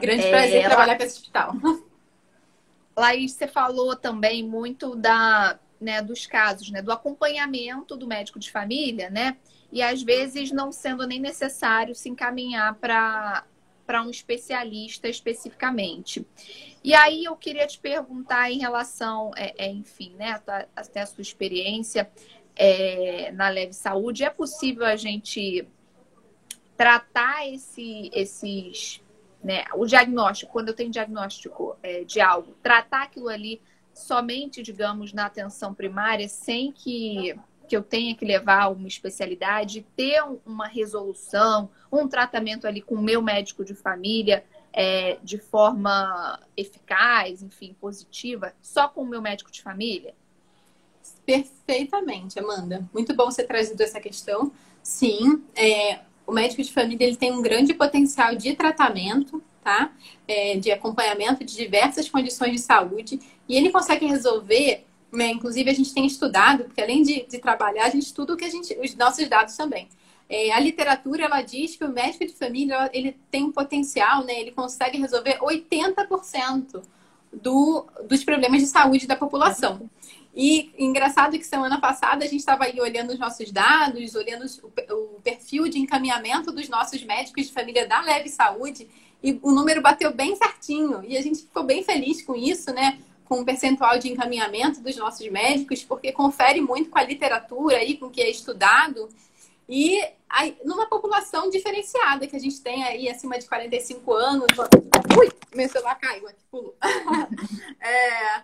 Grande é, prazer ela... trabalhar com esse hospital. Laís, você falou também muito da, né, dos casos, né, do acompanhamento do médico de família, né? E às vezes não sendo nem necessário se encaminhar para um especialista especificamente. E aí eu queria te perguntar em relação, é, é enfim, né, até a sua experiência, é, na Leve Saúde, é possível a gente tratar esse, esses, né, o diagnóstico, quando eu tenho diagnóstico é, de algo, tratar aquilo ali somente, digamos, na atenção primária, sem que, que eu tenha que levar uma especialidade, ter uma resolução, um tratamento ali com o meu médico de família é, de forma eficaz, enfim, positiva, só com o meu médico de família? Perfeitamente, Amanda. Muito bom você trazido essa questão. Sim, é, o médico de família ele tem um grande potencial de tratamento, tá? É, de acompanhamento de diversas condições de saúde e ele consegue resolver, né? Inclusive a gente tem estudado, porque além de, de trabalhar, a gente estuda o que a gente, os nossos dados também. É, a literatura ela diz que o médico de família ele tem um potencial, né? Ele consegue resolver 80% do, dos problemas de saúde da população. E engraçado que semana passada a gente estava aí olhando os nossos dados, olhando o perfil de encaminhamento dos nossos médicos de família da Leve Saúde, e o número bateu bem certinho. E a gente ficou bem feliz com isso, né? Com o percentual de encaminhamento dos nossos médicos, porque confere muito com a literatura e com o que é estudado. E aí, numa população diferenciada que a gente tem aí acima de 45 anos. Ui, meu celular caiu aqui, pulou. é,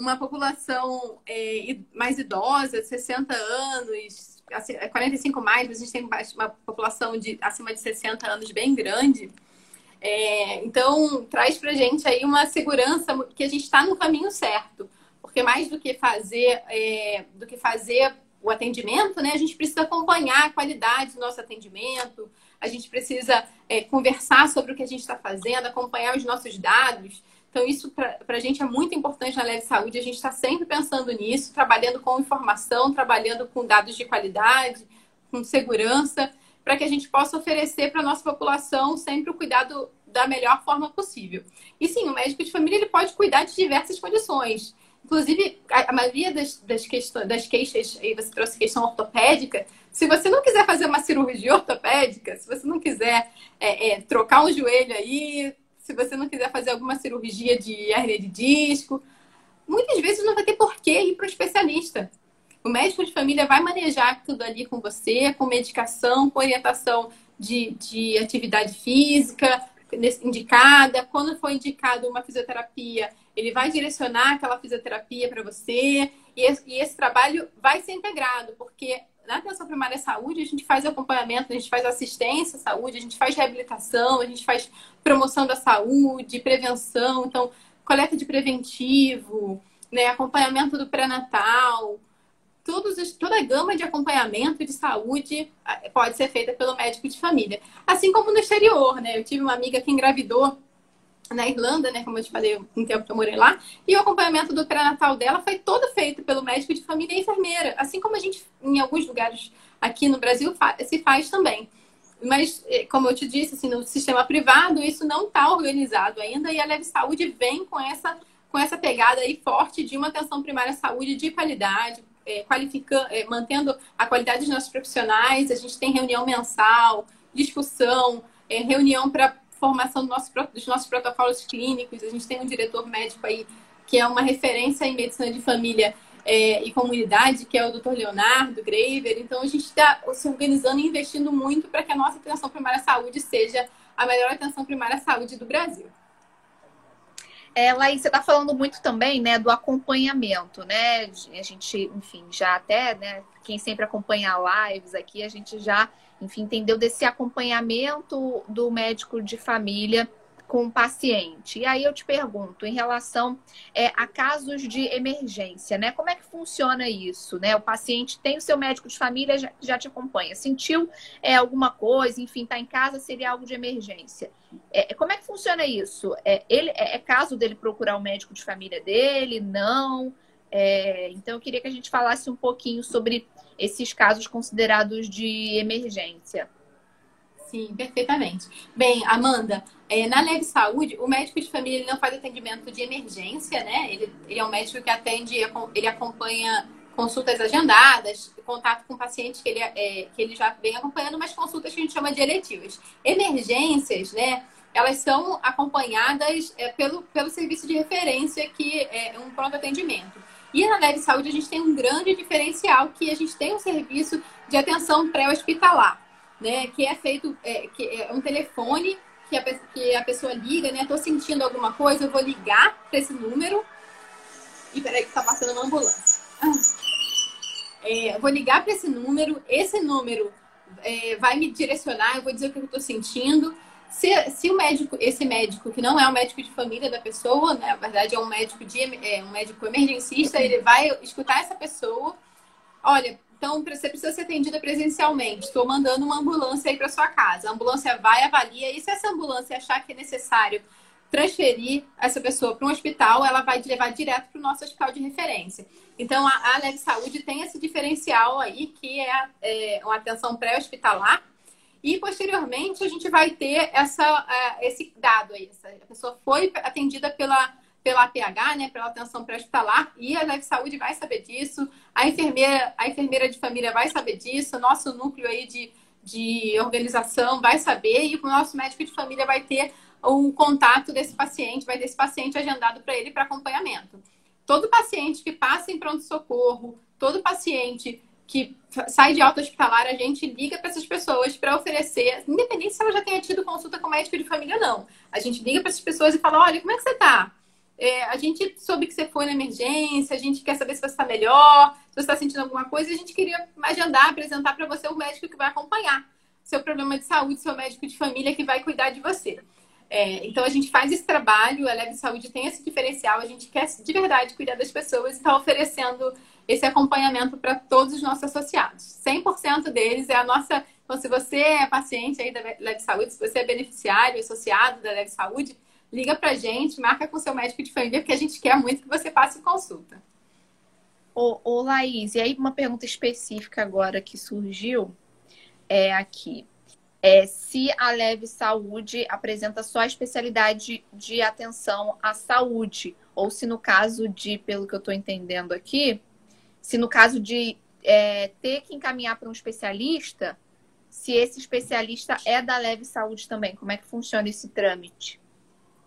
uma população é, mais idosa, 60 anos, 45 assim, mais, mas a gente tem uma população de acima de 60 anos bem grande. É, então, traz para gente aí uma segurança que a gente está no caminho certo. Porque mais do que fazer, é, do que fazer o atendimento, né, a gente precisa acompanhar a qualidade do nosso atendimento, a gente precisa é, conversar sobre o que a gente está fazendo, acompanhar os nossos dados. Então, isso para a gente é muito importante na Leve Saúde. A gente está sempre pensando nisso, trabalhando com informação, trabalhando com dados de qualidade, com segurança, para que a gente possa oferecer para a nossa população sempre o cuidado da melhor forma possível. E sim, o médico de família ele pode cuidar de diversas condições. Inclusive, a, maioria das, das, questões, das queixas, aí você trouxe questão ortopédica, se você não quiser fazer uma cirurgia ortopédica, se você não quiser é, é, trocar um joelho aí, se você não quiser fazer alguma cirurgia de hernia de disco, muitas vezes não vai ter porquê ir para o especialista. O médico de família vai manejar tudo ali com você, com medicação, com orientação de, de atividade física indicada. Quando for indicado uma fisioterapia, ele vai direcionar aquela fisioterapia para você. E esse, e esse trabalho vai ser integrado, porque na atenção primária à saúde, a gente faz acompanhamento, a gente faz assistência à saúde, a gente faz reabilitação, a gente faz promoção da saúde, prevenção, então, coleta de preventivo, né, acompanhamento do pré-natal, todos, toda a gama de acompanhamento de saúde ah, pode ser feita pelo médico de família. Assim como no exterior, né? Eu tive uma amiga que engravidou na Irlanda, né? Como eu te falei, um tempo que eu morei lá. E o acompanhamento do pré-natal dela foi todo feito pelo médico de família e enfermeira. Assim como a gente, em alguns lugares aqui no Brasil, se faz também. Mas, eh, como eu te disse, assim, no sistema privado, isso não está organizado ainda. E a Leve Saúde vem com essa, com essa pegada aí forte de uma atenção primária à saúde de qualidade, é, qualificando, é, mantendo a qualidade dos nossos profissionais. A gente tem reunião mensal, discussão, é, reunião para formação do nosso, dos nossos protocolos clínicos. A gente tem um diretor médico aí que é uma referência em medicina de família é, e comunidade, que é o Dr. Leonardo Graver. Então, a gente está se organizando e investindo muito para que a nossa atenção primária à saúde seja a melhor atenção primária à saúde do Brasil. É, Laís, você está falando muito também, né, do acompanhamento, né? A gente, enfim, já até, né, quem sempre acompanha lives aqui, a gente já, enfim, entendeu desse acompanhamento do médico de família com o paciente. E aí eu te pergunto, em relação é, a casos de emergência, né? Como é que funciona isso, né? O paciente tem o seu médico de família, já, já te acompanha. Sentiu é, alguma coisa, enfim, está em casa, seria algo de emergência. É, como é que funciona isso? É, ele, é, é caso dele procurar o médico de família dele? Não? É, então eu queria que a gente falasse um pouquinho sobre esses casos considerados de emergência. Sim, perfeitamente. Bem, Amanda, é, na Leve Saúde, o médico de família não faz atendimento de emergência, né? Ele, ele é um médico que atende, ele acompanha consultas agendadas, contato com pacientes que ele, é, que ele já vem acompanhando, mas consultas que a gente chama de eletivas. Emergências, né? Elas são acompanhadas é, pelo, pelo serviço de referência, que é um pronto atendimento. E na Leve Saúde a gente tem um grande diferencial, que a gente tem um serviço de atenção pré-hospitalar né? Que é feito, é, que é um telefone que a, que a pessoa liga, né? Tô sentindo alguma coisa, eu vou ligar para esse número. E peraí que tá passando uma ambulância. É, vou ligar para esse número, esse número é, vai me direcionar, eu vou dizer o que eu estou sentindo. Se, se o médico, esse médico, que não é um médico de família da pessoa, né, na verdade é um médico de é, um médico emergencista, ele vai escutar essa pessoa. Olha, então, você precisa ser atendida presencialmente. Estou mandando uma ambulância aí para sua casa. A ambulância vai, avalia, e se essa ambulância achar que é necessário transferir essa pessoa para um hospital, ela vai levar direto para o nosso hospital de referência. Então, a, a Saúde tem esse diferencial aí, que é, é uma atenção pré-hospitalar. E, posteriormente, a gente vai ter essa, uh, esse dado aí. a pessoa foi atendida pela pela APH, né, pela atenção pré-hospitalar, e a Leve Saúde vai saber disso, a enfermeira, a enfermeira de família vai saber disso, o nosso núcleo aí de, de organização vai saber, e o nosso médico de família vai ter o contato desse paciente, vai ter esse paciente agendado para ele para acompanhamento. Todo paciente que passa em pronto-socorro, todo paciente que sai de alta hospitalar, a gente liga para essas pessoas para oferecer, independente se ela já tenha tido consulta com médico de família ou não. A gente liga para essas pessoas e fala: olha, como é que você está? É, a gente soube que você foi na emergência, a gente quer saber se você está melhor, se você está sentindo alguma coisa, e a gente queria agendar, apresentar para você o médico que vai acompanhar seu problema de saúde, seu médico de família que vai cuidar de você. É, então a gente faz esse trabalho, a Leve Saúde tem esse diferencial, a gente quer de verdade cuidar das pessoas e está oferecendo esse acompanhamento para todos os nossos associados. 100% deles é a nossa. Então, se você é paciente aí da Leve Saúde, se você é beneficiário, associado da Leve Saúde, liga pra gente, marca com seu médico de família, porque a gente quer muito que você passe consulta. Ô, ô Laís, e aí uma pergunta específica agora que surgiu é aqui. É, se a Leve Saúde apresenta só a especialidade de atenção à saúde, ou se no caso de, pelo que eu estou entendendo aqui, se no caso de é, ter que encaminhar para um especialista, se esse especialista é da Leve Saúde também, como é que funciona esse trâmite?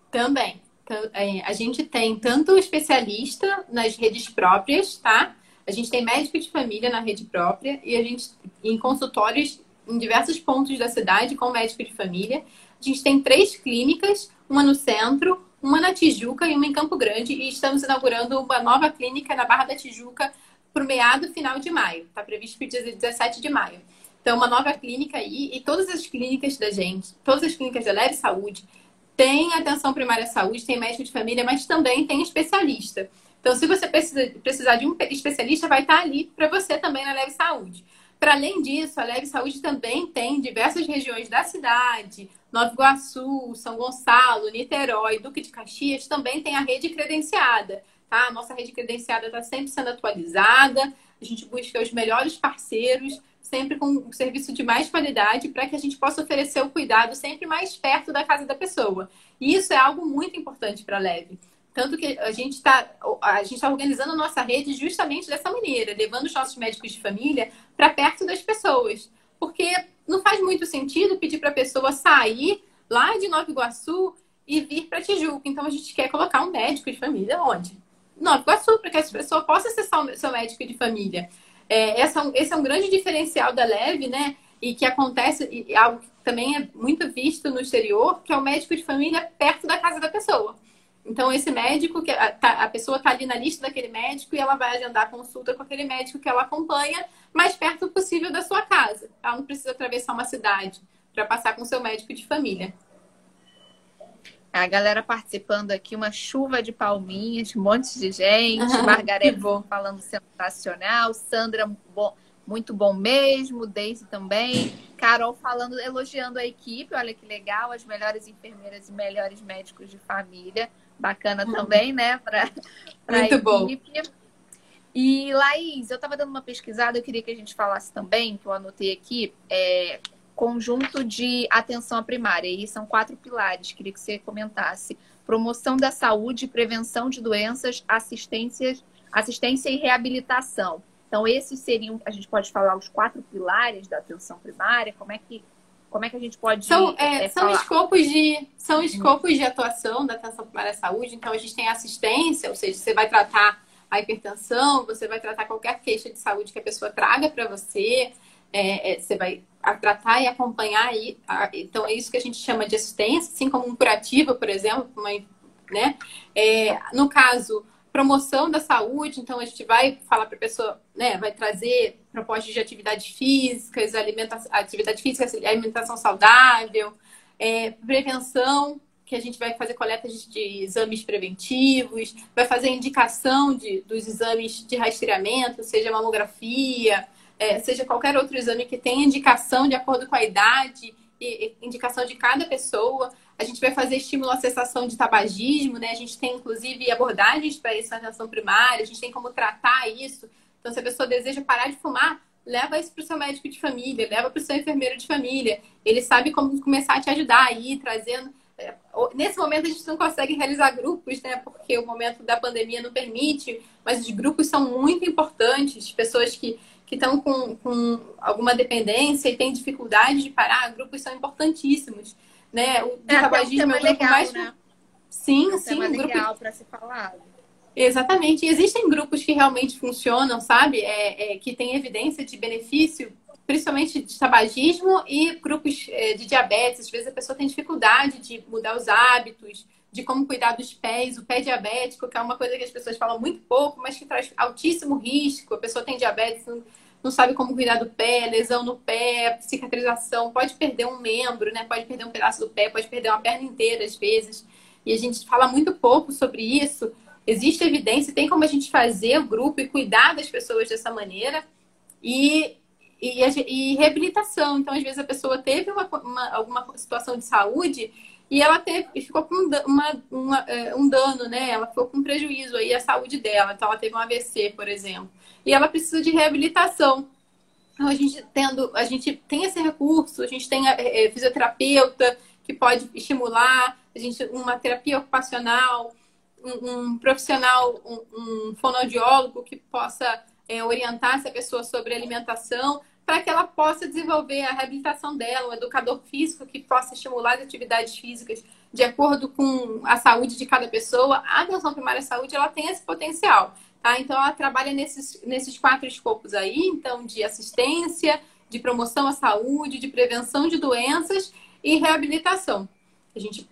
Também. Então, é, a gente tem tanto especialista nas redes próprias, tá? A gente tem médico de família na rede própria e a gente em consultórios em diversos pontos da cidade com médico de família. A gente tem três clínicas, uma no centro, uma na Tijuca e uma em Campo Grande e estamos inaugurando uma nova clínica na Barra da Tijuca por meado final de maio. Está previsto para o dia 17 de maio. Então, uma nova clínica aí e todas as clínicas da gente, todas as clínicas da Leve Saúde, tem atenção primária à saúde, tem médico de família, mas também tem especialista. Então, se você precisa, precisar de um especialista, vai estar ali para você também na Leve Saúde. Para além disso, a Leve Saúde também tem diversas regiões da cidade, Nova Iguaçu, São Gonçalo, Niterói, Duque de Caxias, também tem a rede credenciada. Tá? A nossa rede credenciada está sempre sendo atualizada, a gente busca os melhores parceiros sempre com um serviço de mais qualidade para que a gente possa oferecer o cuidado sempre mais perto da casa da pessoa. E isso é algo muito importante para a Leve. tanto que a gente está está organizando a nossa rede justamente dessa maneira, levando os nossos médicos de família para perto das pessoas. Porque não faz muito sentido pedir para a pessoa sair lá de Nova Iguaçu e vir para Tijuca. Então a gente quer colocar um médico de família onde? Nova Iguaçu, para que essa pessoa possa acessar o seu médico de família. É, essa, esse é um grande diferencial da Leve, né? E que acontece, e algo que também é muito visto no exterior, que é o médico de família perto da casa da pessoa. Então, esse médico, que a, tá, a pessoa está ali na lista daquele médico e ela vai agendar consulta com aquele médico que ela acompanha mais perto possível da sua casa. Ela não precisa atravessar uma cidade para passar com o seu médico de família. A galera participando aqui, uma chuva de palminhas, um monte de gente. Margareth falando sensacional. Sandra, bom, muito bom mesmo. Daisy também. Carol falando, elogiando a equipe. Olha que legal, as melhores enfermeiras e melhores médicos de família bacana uhum. também, né? Pra, pra Muito bom. E, Laís, eu estava dando uma pesquisada, eu queria que a gente falasse também, que eu anotei aqui, é, conjunto de atenção à primária. E são quatro pilares, queria que você comentasse. Promoção da saúde, prevenção de doenças, assistência, assistência e reabilitação. Então, esses seriam, a gente pode falar os quatro pilares da atenção primária, como é que como é que a gente pode. São, é, é, são escopos de são escopos de atuação da atenção primária à saúde. Então a gente tem assistência, ou seja, você vai tratar a hipertensão, você vai tratar qualquer queixa de saúde que a pessoa traga para você, é, é, você vai tratar e acompanhar aí. Então é isso que a gente chama de assistência, assim como um curativo, por exemplo, uma, né? É, no caso promoção da saúde, então a gente vai falar para a pessoa, né, vai trazer propostas de atividades físicas, alimentação, atividade física, alimentação saudável, é, prevenção, que a gente vai fazer coletas de exames preventivos, vai fazer indicação de, dos exames de rastreamento, seja mamografia, é, seja qualquer outro exame que tenha indicação de acordo com a idade e, indicação de cada pessoa. A gente vai fazer estímulo à cessação de tabagismo, né? A gente tem, inclusive, abordagens para isso na atenção primária, a gente tem como tratar isso. Então, se a pessoa deseja parar de fumar, leva isso para o seu médico de família, leva para o seu enfermeiro de família. Ele sabe como começar a te ajudar aí, trazendo. É, nesse momento a gente não consegue realizar grupos, né? Porque o momento da pandemia não permite, mas os grupos são muito importantes. Pessoas que que estão com, com alguma dependência e têm dificuldade de parar, grupos são importantíssimos né? O é, tabagismo é, um é legal, mais... né? Sim, é sim. Um grupo... legal para se falar. Exatamente. E existem grupos que realmente funcionam, sabe? É, é, que têm evidência de benefício, principalmente de tabagismo e grupos é, de diabetes. Às vezes a pessoa tem dificuldade de mudar os hábitos, de como cuidar dos pés, o pé diabético, que é uma coisa que as pessoas falam muito pouco, mas que traz altíssimo risco. A pessoa tem diabetes, não sabe como cuidar do pé, lesão no pé, cicatrização, pode perder um membro, né? Pode perder um pedaço do pé, pode perder uma perna inteira às vezes. E a gente fala muito pouco sobre isso. Existe evidência, tem como a gente fazer o grupo e cuidar das pessoas dessa maneira. E, e, e reabilitação. Então, às vezes, a pessoa teve uma, uma, alguma situação de saúde e ela teve, ficou com uma, uma, é, um dano, né? Ela ficou com prejuízo aí à saúde dela. Então, ela teve um AVC, por exemplo e ela precisa de reabilitação. Então, a gente, tendo, a gente tem esse recurso, a gente tem a, é, fisioterapeuta que pode estimular, a gente, uma terapia ocupacional, um, um profissional, um, um, fonoaudiólogo que possa é, orientar essa pessoa sobre alimentação, para que ela possa desenvolver a reabilitação dela, um educador físico que possa estimular as atividades físicas de acordo com a saúde de cada pessoa. A atenção primária à saúde ela tem esse potencial. Tá? Então, ela trabalha nesses, nesses quatro escopos aí, então, de assistência, de promoção à saúde, de prevenção de doenças e reabilitação. A gente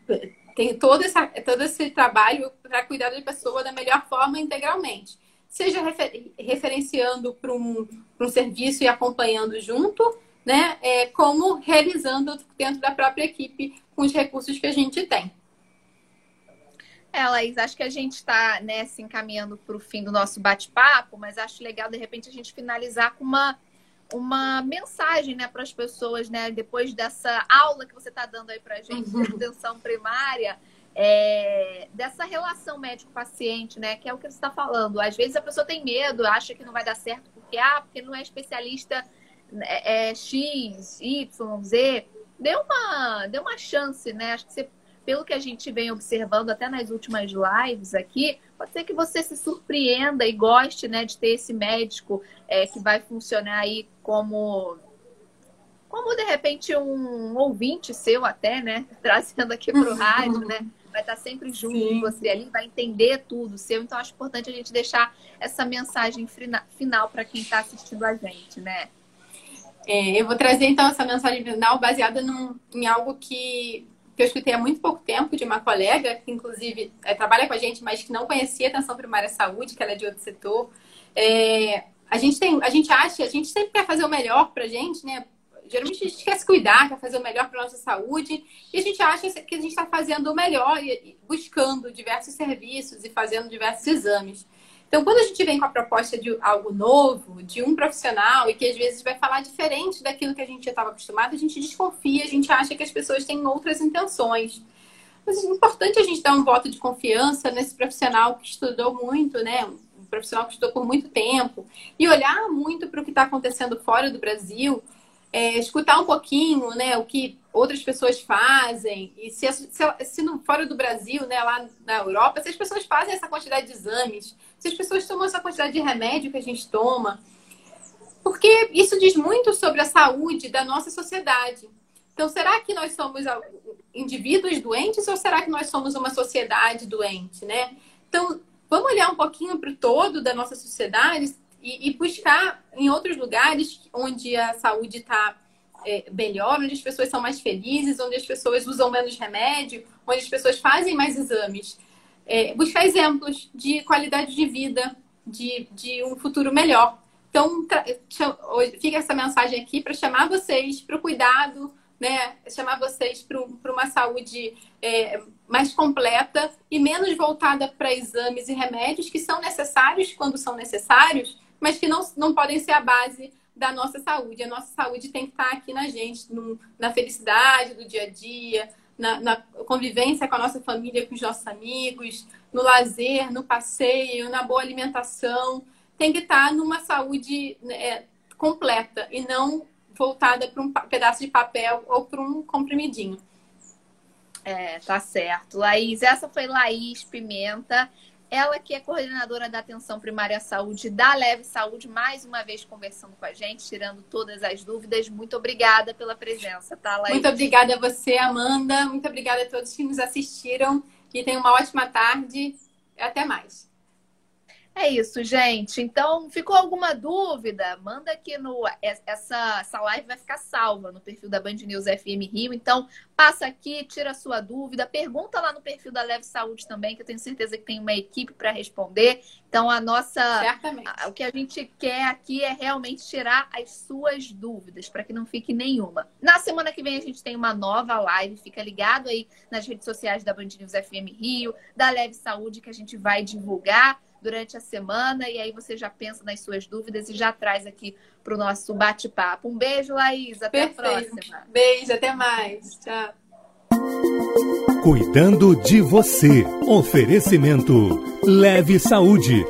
tem todo, essa, todo esse trabalho para cuidar da pessoa da melhor forma integralmente. Seja refer, referenciando para um, um serviço e acompanhando junto, né? É, como realizando dentro da própria equipe com os recursos que a gente tem. É, Laís, acho que a gente está né, se encaminhando para o fim do nosso bate-papo, mas acho legal, de repente, a gente finalizar com uma, uma mensagem né, para as pessoas, né? Depois dessa aula que você está dando aí para a gente de uhum. atenção primária, é, dessa relação médico-paciente, né? Que é o que você está falando. Às vezes a pessoa tem medo, acha que não vai dar certo porque, ah, porque não é especialista é, é X, Y, Z. Dê uma, dê uma chance, né? Acho que você pelo que a gente vem observando até nas últimas lives aqui, pode ser que você se surpreenda e goste né, de ter esse médico é, que vai funcionar aí como como de repente um ouvinte seu até, né? Trazendo aqui para o rádio, né? Vai estar sempre junto Sim. com você ali, vai entender tudo seu. Então, acho importante a gente deixar essa mensagem final para quem está assistindo a gente, né? É, eu vou trazer então essa mensagem final baseada num, em algo que, que eu escutei há muito pouco tempo de uma colega, que inclusive é, trabalha com a gente, mas que não conhecia atenção primária à saúde, que ela é de outro setor. É, a gente tem, a gente acha, a gente sempre quer fazer o melhor pra gente, né? Geralmente a gente quer se cuidar, quer fazer o melhor para nossa saúde, e a gente acha que a gente está fazendo o melhor, buscando diversos serviços e fazendo diversos exames. Então, quando a gente vem com a proposta de algo novo, de um profissional, e que às vezes vai falar diferente daquilo que a gente já estava acostumado, a gente desconfia, a gente acha que as pessoas têm outras intenções. Mas é importante a gente dar um voto de confiança nesse profissional que estudou muito, né? Um profissional que estudou por muito tempo, e olhar muito para o que está acontecendo fora do Brasil é, escutar um pouquinho, né, o que outras pessoas fazem e se, se, se fora do Brasil, né, lá na Europa, se as pessoas fazem essa quantidade de exames, se as pessoas tomam essa quantidade de remédio que a gente toma, porque isso diz muito sobre a saúde da nossa sociedade. Então, será que nós somos indivíduos doentes ou será que nós somos uma sociedade doente, né? Então, vamos olhar um pouquinho para o todo da nossa sociedade e, e buscar em outros lugares onde a saúde está é, melhor, onde as pessoas são mais felizes, onde as pessoas usam menos remédio, onde as pessoas fazem mais exames. É, buscar exemplos de qualidade de vida, de, de um futuro melhor. Então, fica essa mensagem aqui para chamar vocês para o cuidado, né? chamar vocês para uma saúde é, mais completa e menos voltada para exames e remédios que são necessários quando são necessários, mas que não, não podem ser a base da nossa saúde. A nossa saúde tem que estar aqui na gente, no, na felicidade do dia a dia, na, na, convivência com a nossa família, com os nossos amigos, no lazer, no passeio, na boa alimentação. Tem que estar numa saúde né, completa e não voltada para um pedaço de papel ou para um comprimidinho. É, tá certo. Laís, essa foi Laís Pimenta. Ela que é coordenadora da atenção primária à saúde da Leve Saúde, mais uma vez conversando com a gente, tirando todas as dúvidas. Muito obrigada pela presença, tá, Laís? Muito obrigada a você, Amanda. Muito obrigada a todos que nos assistiram. Que tenham uma ótima tarde. Até mais. É isso, gente. Então, ficou alguma dúvida? Manda aqui no. Essa, essa live vai ficar salva no perfil da Band News FM Rio. Então, passa aqui, tira a sua dúvida, pergunta lá no perfil da Leve Saúde também, que eu tenho certeza que tem uma equipe para responder. Então, a nossa. Certamente. A, o que a gente quer aqui é realmente tirar as suas dúvidas, para que não fique nenhuma. Na semana que vem, a gente tem uma nova live. Fica ligado aí nas redes sociais da Band News FM Rio, da Leve Saúde, que a gente vai divulgar durante a semana e aí você já pensa nas suas dúvidas e já traz aqui para o nosso bate-papo. Um beijo, Laís. Até Perfeito. a próxima. Beijo, até mais. Tchau. Cuidando de você. Oferecimento Leve Saúde.